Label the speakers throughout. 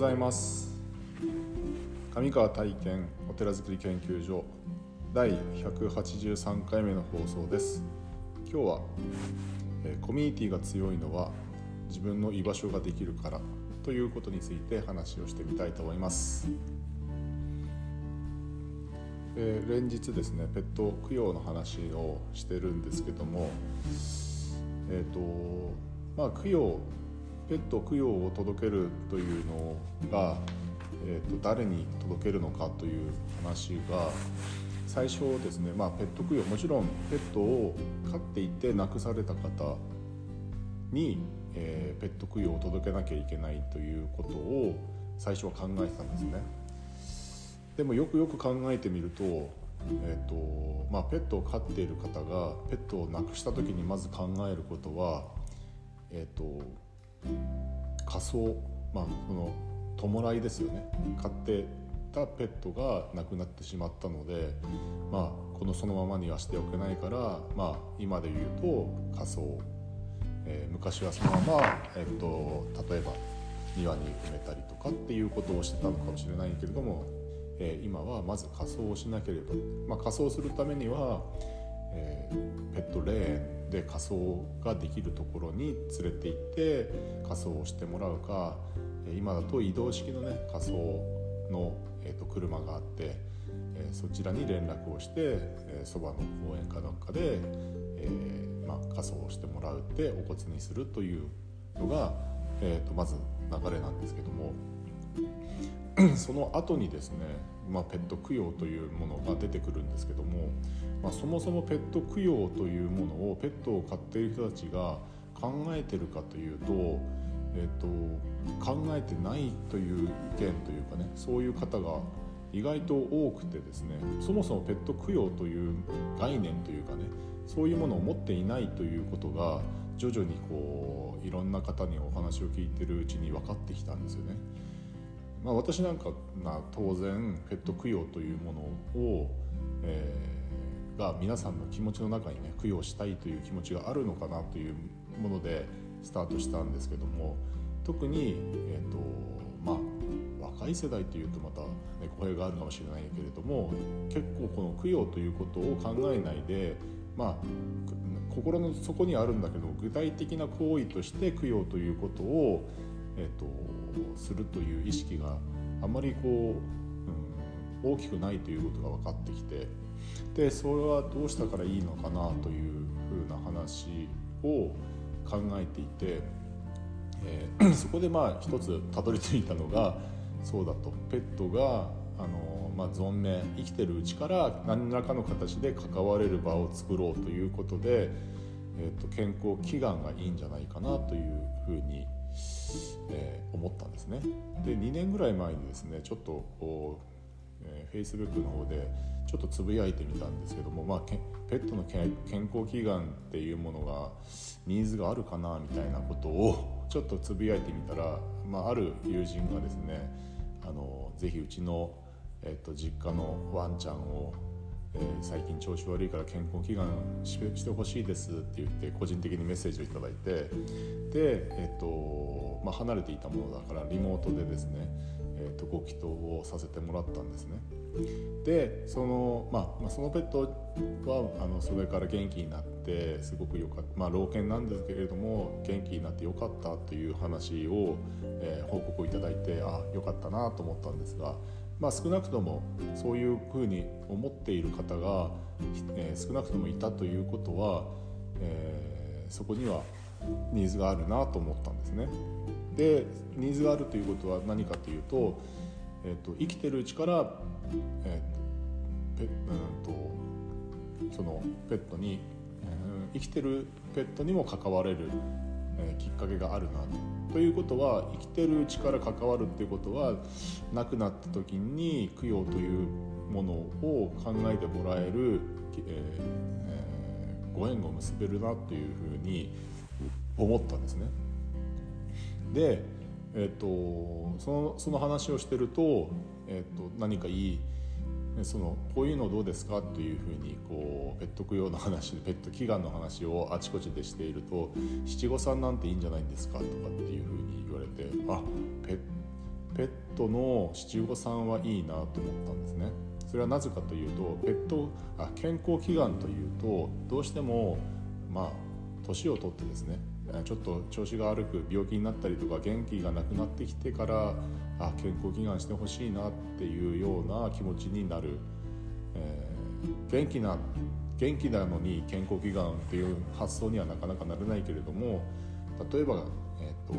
Speaker 1: ございます。上川体験お寺づくり研究所第183回目の放送です。今日は、えーコミュニティが強いのは自分の居場所ができるからということについて話をしてみたいと思います、えー連日ですねペット供養の話をしてるんですけどもえっ、とまあ供養ペット供養を届けるというのが、えー、と誰に届けるのかという話が最初ですね、まあ、ペット供養もちろんペットを飼っていて亡くされた方に、えーペット供養を届けなきゃいけないということを最初は考えてたんですね。でもよくよく考えてみると,、えーとまあ、ペットを飼っている方がペットを亡くした時にまず考えることは、えー、と仮装まあその弔いですよね。飼ってたペットが亡くなってしまったのでまあこのそのままにはしておけないからまあ今で言うと仮装、えー昔はそのまま、えっと例えば庭に埋めたりとかっていうことをしてたのかもしれないけれども、えー今はまず仮装をしなければ、まあ、仮装するためには、えーペットレーンで仮装ができるところに連れて行って仮装をしてもらうか今だと移動式のね仮装の、えー、と車があって、えーそちらに連絡をしてえーそば、の公園かなんかで、えーまあ、仮装をしてもらうってお骨にするというのが、えー、とまず流れなんですけども。その後にですね、まあ、ペット供養というものが出てくるんですけども、まあ、そもそもペット供養というものをペットを飼っている人たちが考えてるかというと,、えー、と考えてないという意見というかねそういう方が意外と多くてですねそもそもペット供養という概念というかねそういうものを持っていないということが徐々にこういろんな方にお話を聞いてるうちに分かってきたんですよね。まあ、私なんかが当然ペット供養というものを、えーが皆さんの気持ちの中にね供養したいという気持ちがあるのかなというものでスタートしたんですけども特に、えーとまあ、若い世代というとまた、ね、語弊があるかもしれないけれども結構この供養ということを考えないでまあ心の底にあるんだけど具体的な行為として供養ということを、えー、とするという意識があまりこう、うん、大きくないということが分かってきてでそれはどうしたからいいのかなというふうな話を考えていて、えー そこでまあ一つたどり着いたのがそうだと。ペットがあの、まあ、存命生きてるうちから何らかの形で関われる場を作ろうということで、えー、と健康祈願がいいんじゃないかなというふうに、えー思ったんですね。で2年ぐらい前にですねちょっとこう、えー、Facebook の方でちょっとつぶやいてみたんですけども、まあ、ペットの健健康祈願っていうものがニーズがあるかなみたいなことをちょっとつぶやいてみたら、まあ、ある友人がですねあのぜひうちの、えっと、実家のワンちゃんを、えー最近調子悪いから健康祈願してほしいですって言って個人的にメッセージをいただいてで、えっとまあ、離れていたものだからリモートでですね、えっとご祈祷をさせてもらったんですね。でその,、まあ、そのペットはあのそれから元気になってすごくよかったまあ老犬なんですけれども元気になってよかったという話を、えー報告をいただいてあよかったなと思ったんですが、まあ、少なくともそういうふうに思っている方が、えー少なくともいたということは、えーそこにはニーズがあるなと思ったんですね。でニーズがあるということは何かというと,、えー、と生きてるうちから、えーペうん、とそのペットに、うん生きてるペットにも関われる、えーきっかけがあるなと。ということは生きてるうちから関わるっていうことは亡くなった時に供養というものを考えてもらえる、えーえーご縁を結べるなというふうに思ったんですね。で、えっとそのその話をしてると,、えっと何かいいそのこういうのどうですかというふうにこうペット供養の話ペット祈願の話をあちこちでしていると七五三なんていいんじゃないんですかとかっていうふうに言われてあペペットの七五三はいいなと思ったんですね。それはなぜかというとペットあ健康祈願というとどうしてもまあ年を取ってですねちょっと調子が悪く病気になったりとか元気がなくなってきてからあ健康祈願してほしいなっていうような気持ちになる、えー、元気な元気なのに健康祈願っていう発想にはなかなかなれないけれども例えば、えーと、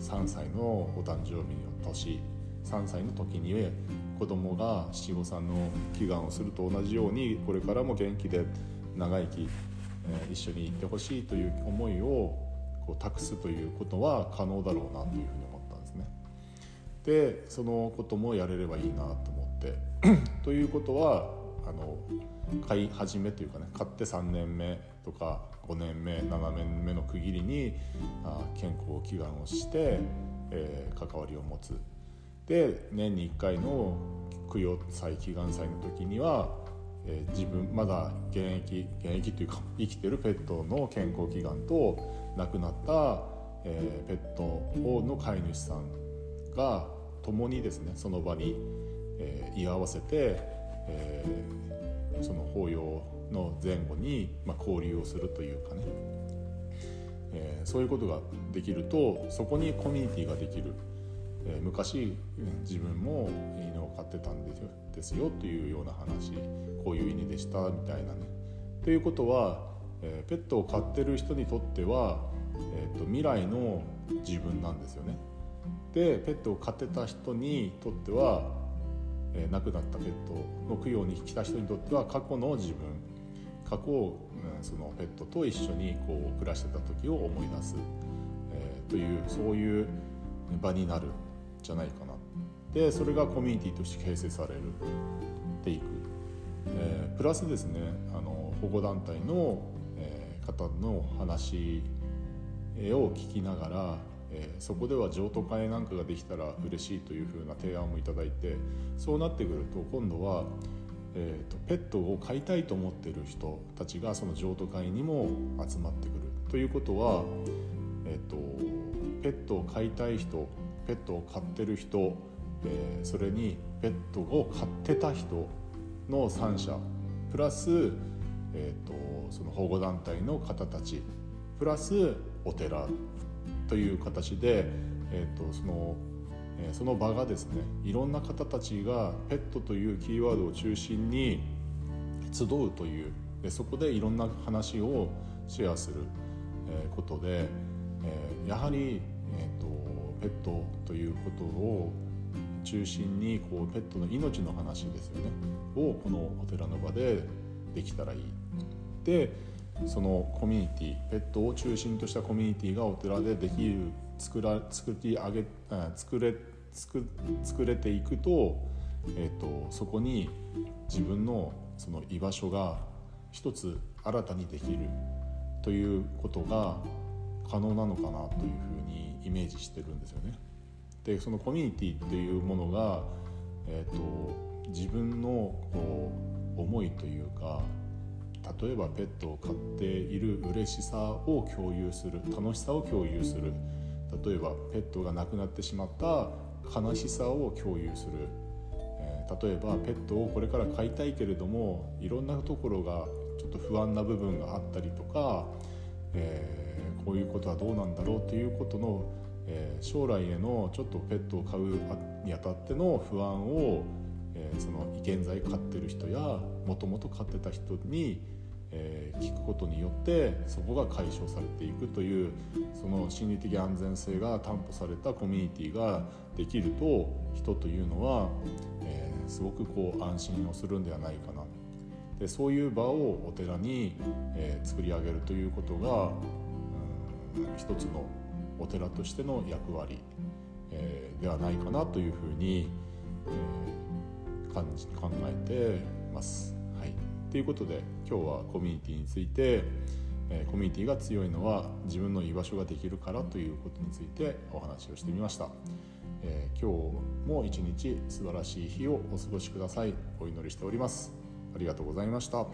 Speaker 1: 3歳のお誕生日の年3歳の時に子供が七五三の祈願をすると同じようにこれからも元気で長生き、一緒に行ってほしいという思いをこう託すということは可能だろうなというふうに思ったんですね。でそのこともやれればいいなと思って ということはあの飼い始めというかね飼って3年目とか5年目7年目の区切りにあ健康祈願をして、えー、関わりを持つで年に1回の供養祭祈願祭の時にはえー、自分まだ現役現役というか生きてるペットの健康祈願と亡くなった、えー、ペットの飼い主さんが共にですねその場に、えー、居合わせて、えー、その法要の前後に、まあ、交流をするというかね、えー、そういうことができるとそこにコミュニティができる。えー、昔自分も犬を飼ってたんですよですよというような話こういう犬でしたみたいなね。ということは、えー、ペットを飼ってる人にとっては、えーと、未来の自分なんですよね。でペットを飼ってた人にとっては、えー、亡くなったペットの供養に来た人にとっては過去の自分過去を、うん、そのペットと一緒にこう暮らしてた時を思い出す、えー、というそういう場になるじゃないかな。でそれがコミュニティとして形成されるっていく、えー、プラスですねあの保護団体の、えー、方の話を聞きながら、えー、そこでは譲渡会なんかができたら嬉しいというふうな提案をいただいてそうなってくると今度は、えーと、ペットを飼いたいと思ってる人たちがその譲渡会にも集まってくるということは、えーとペットを飼いたい人ペットを飼ってる人、えー、それにペットを飼ってた人の3者プラス、えーと、その保護団体の方たちプラスお寺という形で、えーと、そのその場がですねいろんな方たちがペットというキーワードを中心に集うというでそこでいろんな話をシェアする、ことで、えやはり、えーとペットということを中心にこうペットの命の話ですよねをこのお寺の場でできたらいい。でそのコミュニティペットを中心としたコミュニティがお寺でできる作ら作り上げ作れ作作れていくと,、えーと、そこに自分のその居場所が一つ新たにできるということが可能なのかなというふうにイメージしてるんですよね。でそのコミュニティっていうものが、えーと、自分のこう思いというか例えばペットを飼っている嬉しさを共有する楽しさを共有する例えばペットが亡くなってしまった悲しさを共有する、えー、例えばペットをこれから飼いたいけれどもいろんなところがちょっと不安な部分があったりとか、えーこういうことはどうなんだろうということの、えー、将来へのちょっとペットを飼うにあたっての不安を、えー、その現在飼ってる人やもともと飼ってた人に、えー、聞くことによってそこが解消されていくというその心理的安全性が担保されたコミュニティができると人というのは、えー、すごくこう安心をするんではないかな。でそういう場をお寺に、えー、作り上げるということが一つのお寺としての役割、えー、ではないかなというふうに、えー、感じ考えてます。はい、ということで今日はコミュニティについて、えー、コミュニティが強いのは自分の居場所ができるからということについてお話をしてみました。えー、今日も一日素晴らしい日をお過ごしください。お祈りしております。ありがとうございました。